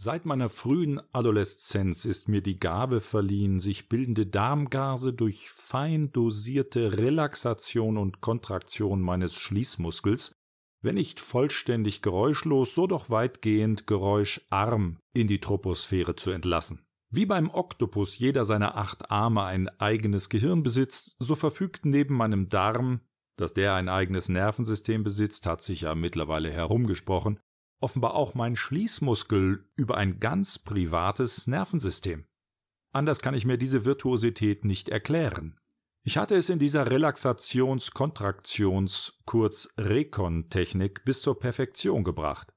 Seit meiner frühen Adoleszenz ist mir die Gabe verliehen, sich bildende Darmgase durch fein dosierte Relaxation und Kontraktion meines Schließmuskels, wenn nicht vollständig geräuschlos, so doch weitgehend geräuscharm in die Troposphäre zu entlassen. Wie beim Oktopus jeder seiner acht Arme ein eigenes Gehirn besitzt, so verfügt neben meinem Darm, dass der ein eigenes Nervensystem besitzt, hat sich ja mittlerweile herumgesprochen, offenbar auch mein Schließmuskel über ein ganz privates Nervensystem. Anders kann ich mir diese Virtuosität nicht erklären. Ich hatte es in dieser Relaxations-Kontraktions-, kurz Rekon-Technik bis zur Perfektion gebracht.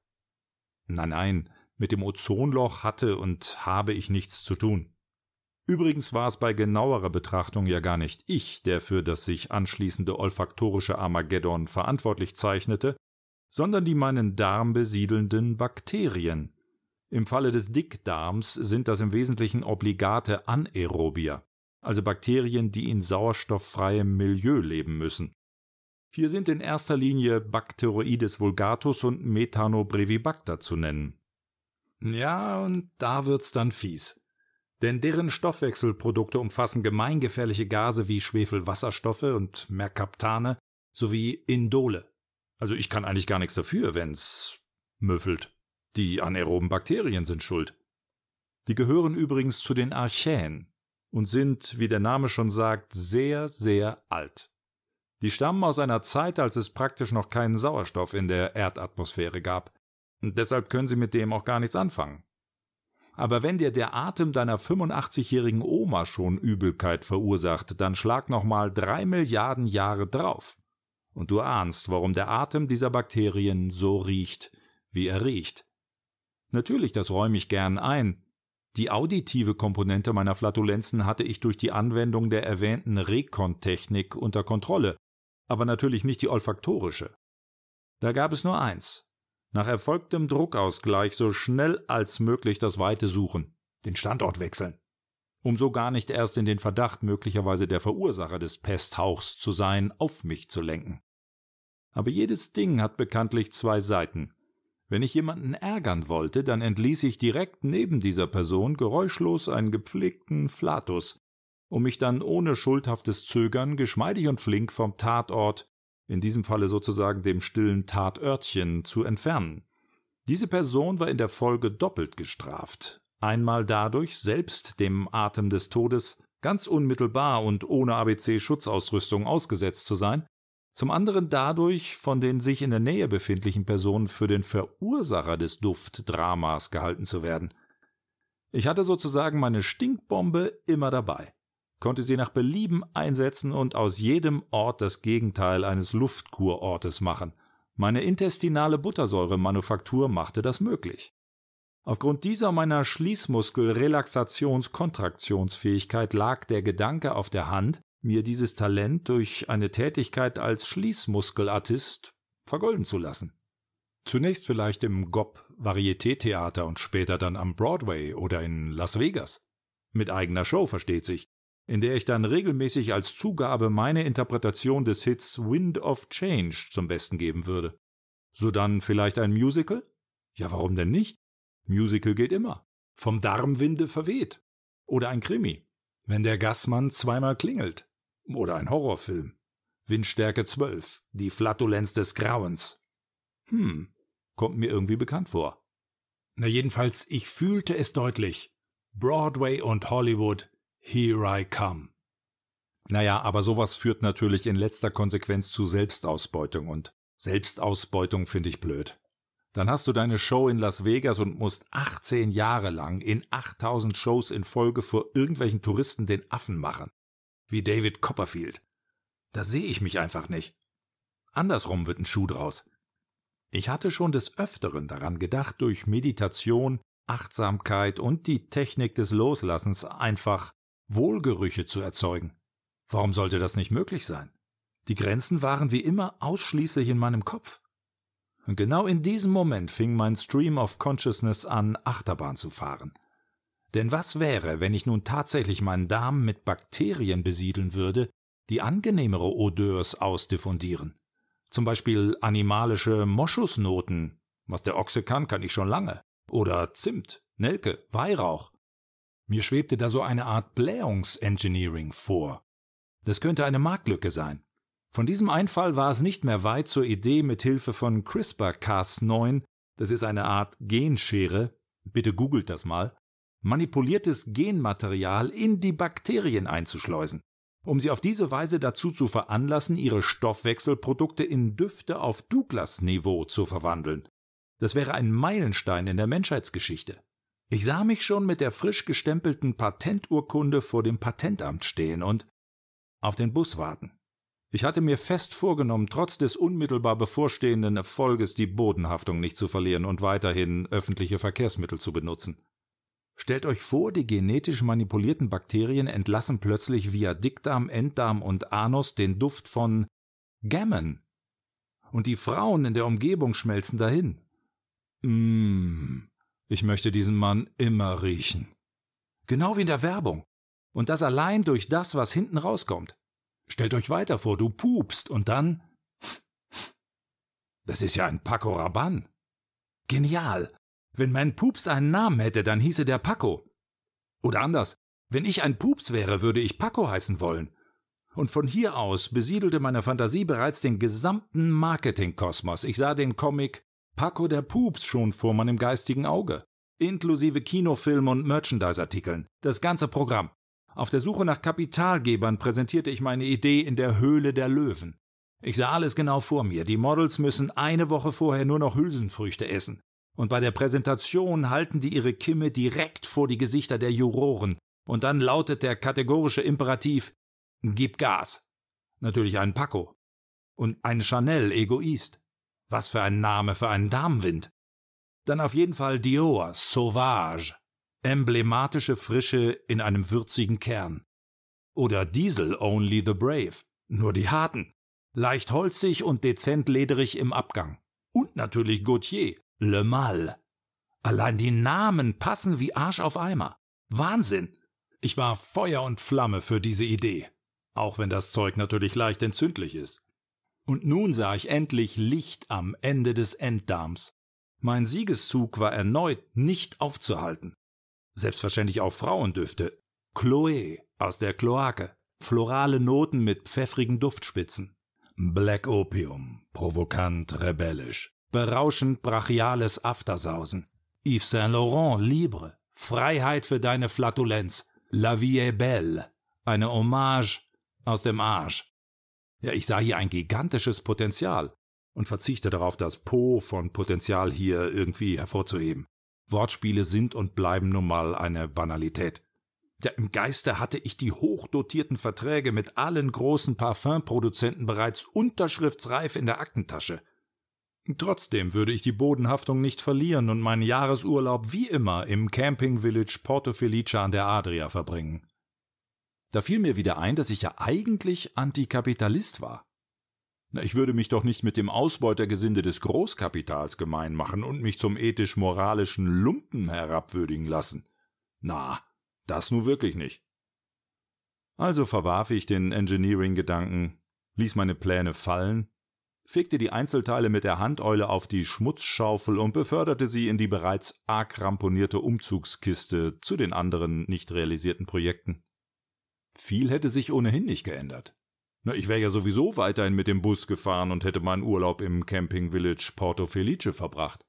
Nein, nein, mit dem Ozonloch hatte und habe ich nichts zu tun. Übrigens war es bei genauerer Betrachtung ja gar nicht ich, der für das sich anschließende olfaktorische Armageddon verantwortlich zeichnete, sondern die meinen Darm besiedelnden Bakterien. Im Falle des Dickdarms sind das im Wesentlichen obligate Anaerobier, also Bakterien, die in sauerstofffreiem Milieu leben müssen. Hier sind in erster Linie Bacteroides vulgatus und Methanobrevibacter zu nennen. Ja, und da wird's dann fies. Denn deren Stoffwechselprodukte umfassen gemeingefährliche Gase wie Schwefelwasserstoffe und Merkaptane sowie Indole. Also ich kann eigentlich gar nichts dafür, wenn's müffelt. Die anaeroben Bakterien sind schuld. Die gehören übrigens zu den Archäen und sind, wie der Name schon sagt, sehr, sehr alt. Die stammen aus einer Zeit, als es praktisch noch keinen Sauerstoff in der Erdatmosphäre gab. Und deshalb können sie mit dem auch gar nichts anfangen. Aber wenn dir der Atem deiner 85-jährigen Oma schon Übelkeit verursacht, dann schlag noch mal drei Milliarden Jahre drauf und du ahnst, warum der Atem dieser Bakterien so riecht, wie er riecht. Natürlich, das räume ich gern ein. Die auditive Komponente meiner Flatulenzen hatte ich durch die Anwendung der erwähnten Rekon-Technik unter Kontrolle, aber natürlich nicht die olfaktorische. Da gab es nur eins. Nach erfolgtem Druckausgleich so schnell als möglich das Weite suchen, den Standort wechseln um so gar nicht erst in den Verdacht möglicherweise der Verursacher des Pesthauchs zu sein, auf mich zu lenken. Aber jedes Ding hat bekanntlich zwei Seiten. Wenn ich jemanden ärgern wollte, dann entließ ich direkt neben dieser Person geräuschlos einen gepflegten Flatus, um mich dann ohne schuldhaftes Zögern geschmeidig und flink vom Tatort, in diesem Falle sozusagen dem stillen Tatörtchen, zu entfernen. Diese Person war in der Folge doppelt gestraft, Einmal dadurch, selbst dem Atem des Todes ganz unmittelbar und ohne ABC-Schutzausrüstung ausgesetzt zu sein, zum anderen dadurch, von den sich in der Nähe befindlichen Personen für den Verursacher des Duftdramas gehalten zu werden. Ich hatte sozusagen meine Stinkbombe immer dabei, konnte sie nach Belieben einsetzen und aus jedem Ort das Gegenteil eines Luftkurortes machen. Meine intestinale Buttersäuremanufaktur machte das möglich. Aufgrund dieser meiner Schließmuskel-Relaxations-Kontraktionsfähigkeit lag der Gedanke auf der Hand, mir dieses Talent durch eine Tätigkeit als Schließmuskelartist vergolden zu lassen. Zunächst vielleicht im GOP Varieté-Theater und später dann am Broadway oder in Las Vegas. Mit eigener Show, versteht sich, in der ich dann regelmäßig als Zugabe meine Interpretation des Hits Wind of Change zum Besten geben würde. So dann vielleicht ein Musical? Ja, warum denn nicht? Musical geht immer. Vom Darmwinde verweht. Oder ein Krimi. Wenn der Gassmann zweimal klingelt. Oder ein Horrorfilm. Windstärke 12. Die Flatulenz des Grauens. Hm, kommt mir irgendwie bekannt vor. Na jedenfalls, ich fühlte es deutlich. Broadway und Hollywood, here I come. Naja, aber sowas führt natürlich in letzter Konsequenz zu Selbstausbeutung und Selbstausbeutung finde ich blöd. Dann hast du deine Show in Las Vegas und musst 18 Jahre lang in 8000 Shows in Folge vor irgendwelchen Touristen den Affen machen. Wie David Copperfield. Da sehe ich mich einfach nicht. Andersrum wird ein Schuh draus. Ich hatte schon des Öfteren daran gedacht, durch Meditation, Achtsamkeit und die Technik des Loslassens einfach Wohlgerüche zu erzeugen. Warum sollte das nicht möglich sein? Die Grenzen waren wie immer ausschließlich in meinem Kopf. Und genau in diesem Moment fing mein Stream of Consciousness an, Achterbahn zu fahren. Denn was wäre, wenn ich nun tatsächlich meinen Darm mit Bakterien besiedeln würde, die angenehmere Odeurs ausdiffundieren? Zum Beispiel animalische Moschusnoten. Was der Ochse kann, kann ich schon lange. Oder Zimt. Nelke, Weihrauch. Mir schwebte da so eine Art Blähungsengineering vor. Das könnte eine Marktlücke sein. Von diesem Einfall war es nicht mehr weit zur Idee, mit Hilfe von CRISPR-Cas9, das ist eine Art Genschere, bitte googelt das mal, manipuliertes Genmaterial in die Bakterien einzuschleusen, um sie auf diese Weise dazu zu veranlassen, ihre Stoffwechselprodukte in Düfte auf Douglas-Niveau zu verwandeln. Das wäre ein Meilenstein in der Menschheitsgeschichte. Ich sah mich schon mit der frisch gestempelten Patenturkunde vor dem Patentamt stehen und auf den Bus warten. Ich hatte mir fest vorgenommen, trotz des unmittelbar bevorstehenden Erfolges die Bodenhaftung nicht zu verlieren und weiterhin öffentliche Verkehrsmittel zu benutzen. Stellt euch vor, die genetisch manipulierten Bakterien entlassen plötzlich via Dickdarm, Enddarm und Anus den Duft von Gammon. Und die Frauen in der Umgebung schmelzen dahin. Mmh. Ich möchte diesen Mann immer riechen. Genau wie in der Werbung. Und das allein durch das, was hinten rauskommt. Stellt euch weiter vor, du pupst und dann. Das ist ja ein Paco Rabanne. Genial. Wenn mein Pups einen Namen hätte, dann hieße der Paco. Oder anders, wenn ich ein Pups wäre, würde ich Paco heißen wollen. Und von hier aus besiedelte meine Fantasie bereits den gesamten Marketingkosmos. Ich sah den Comic Paco der Pups schon vor meinem geistigen Auge. Inklusive Kinofilm und Merchandise-Artikeln. Das ganze Programm. Auf der Suche nach Kapitalgebern präsentierte ich meine Idee in der Höhle der Löwen. Ich sah alles genau vor mir. Die Models müssen eine Woche vorher nur noch Hülsenfrüchte essen. Und bei der Präsentation halten die ihre Kimme direkt vor die Gesichter der Juroren. Und dann lautet der kategorische Imperativ Gib Gas. Natürlich ein Paco. Und ein Chanel Egoist. Was für ein Name für einen Damenwind. Dann auf jeden Fall Dior, Sauvage. Emblematische Frische in einem würzigen Kern. Oder Diesel Only the Brave. Nur die Harten. Leicht holzig und dezent lederig im Abgang. Und natürlich Gautier, Le Mal. Allein die Namen passen wie Arsch auf Eimer. Wahnsinn. Ich war Feuer und Flamme für diese Idee. Auch wenn das Zeug natürlich leicht entzündlich ist. Und nun sah ich endlich Licht am Ende des Enddarms. Mein Siegeszug war erneut nicht aufzuhalten. Selbstverständlich auch Frauendüfte. Chloe aus der Kloake. Florale Noten mit pfeffrigen Duftspitzen. Black Opium, provokant, rebellisch. Berauschend brachiales Aftersausen. Yves Saint Laurent, Libre. Freiheit für deine Flatulenz. La vie est belle. Eine Hommage aus dem Arsch. Ja, ich sah hier ein gigantisches Potenzial und verzichte darauf, das Po von Potenzial hier irgendwie hervorzuheben. Wortspiele sind und bleiben nun mal eine Banalität. Ja, im Geiste hatte ich die hochdotierten Verträge mit allen großen Parfümproduzenten bereits unterschriftsreif in der Aktentasche. Trotzdem würde ich die Bodenhaftung nicht verlieren und meinen Jahresurlaub wie immer im Camping Village Porto Felice an der Adria verbringen. Da fiel mir wieder ein, dass ich ja eigentlich Antikapitalist war. Na, ich würde mich doch nicht mit dem Ausbeutergesinde des Großkapitals gemein machen und mich zum ethisch-moralischen Lumpen herabwürdigen lassen. Na, das nur wirklich nicht. Also verwarf ich den Engineering-Gedanken, ließ meine Pläne fallen, fegte die Einzelteile mit der Handeule auf die Schmutzschaufel und beförderte sie in die bereits arg ramponierte Umzugskiste zu den anderen nicht realisierten Projekten. Viel hätte sich ohnehin nicht geändert. Na, ich wäre ja sowieso weiterhin mit dem Bus gefahren und hätte meinen Urlaub im Camping Village Porto Felice verbracht.